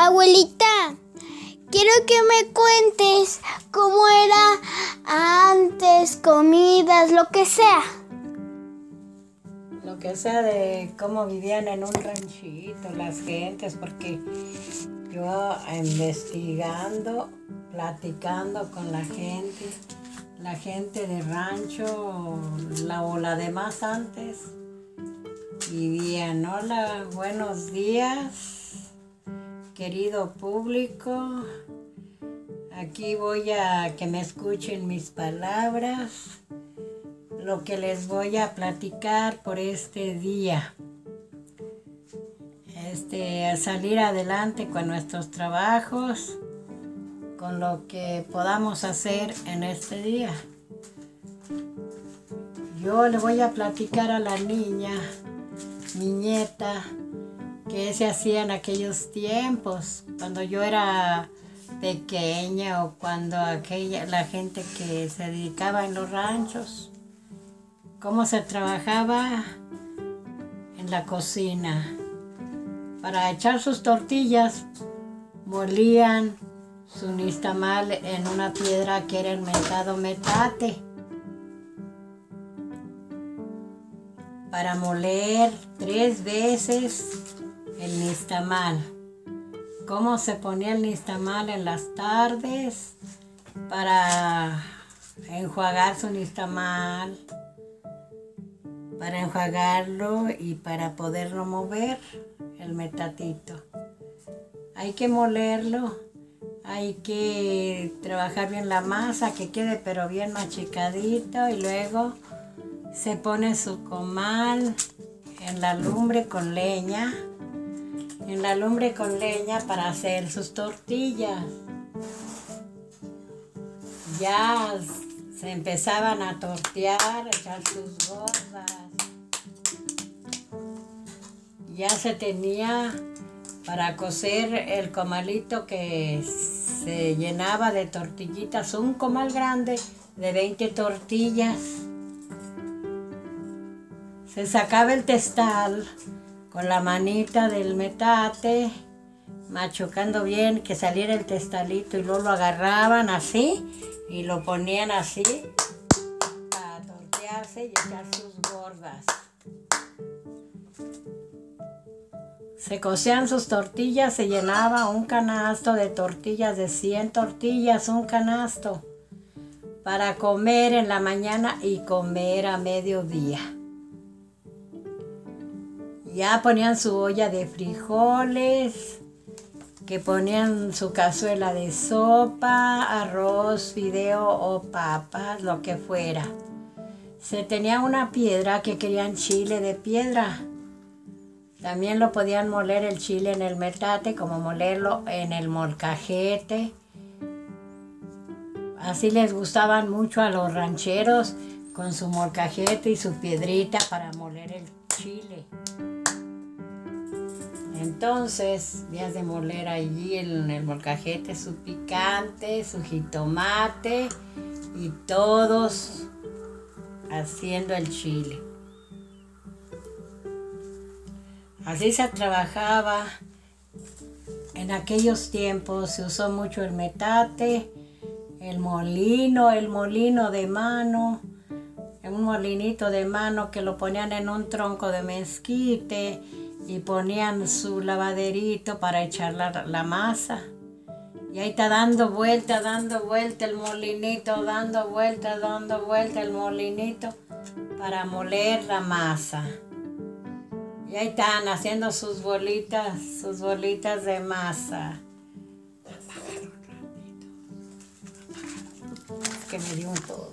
Abuelita, quiero que me cuentes cómo era antes, comidas, lo que sea. Lo que sea de cómo vivían en un ranchito las gentes, porque yo investigando, platicando con la gente, la gente de rancho, la o la de más antes, vivían, hola, buenos días querido público. Aquí voy a que me escuchen mis palabras, lo que les voy a platicar por este día. Este, salir adelante con nuestros trabajos, con lo que podamos hacer en este día. Yo le voy a platicar a la niña, mi nieta, que se hacía en aquellos tiempos, cuando yo era pequeña o cuando aquella, la gente que se dedicaba en los ranchos, cómo se trabajaba en la cocina. Para echar sus tortillas, molían su nistamal en una piedra que era el metado metate. Para moler tres veces el nistamal. Cómo se ponía el nistamal en las tardes para enjuagar su nistamal, para enjuagarlo y para poderlo mover el metatito. Hay que molerlo, hay que trabajar bien la masa, que quede pero bien machicadito y luego se pone su comal en la lumbre con leña en la lumbre con leña para hacer sus tortillas. Ya se empezaban a tortear, a echar sus gordas. Ya se tenía para cocer el comalito que se llenaba de tortillitas, un comal grande de 20 tortillas. Se sacaba el testal con la manita del metate, machucando bien, que saliera el testalito y luego lo agarraban así y lo ponían así para tortearse y echar sus gordas. Se cocían sus tortillas, se llenaba un canasto de tortillas, de 100 tortillas, un canasto, para comer en la mañana y comer a mediodía. Ya ponían su olla de frijoles, que ponían su cazuela de sopa, arroz, fideo o papas, lo que fuera. Se tenía una piedra que querían chile de piedra. También lo podían moler el chile en el metate, como molerlo en el molcajete. Así les gustaban mucho a los rancheros con su molcajete y su piedrita para moler el chile. Entonces, vías de moler allí en el molcajete su picante, su jitomate y todos haciendo el chile. Así se trabajaba. En aquellos tiempos se usó mucho el metate, el molino, el molino de mano, un molinito de mano que lo ponían en un tronco de mezquite y ponían su lavaderito para echar la, masa. Y ahí está dando vuelta, dando vuelta el molinito, dando vuelta, dando vuelta el molinito para moler la masa. Y ahí están haciendo sus bolitas, sus bolitas de masa. que me dio un todo.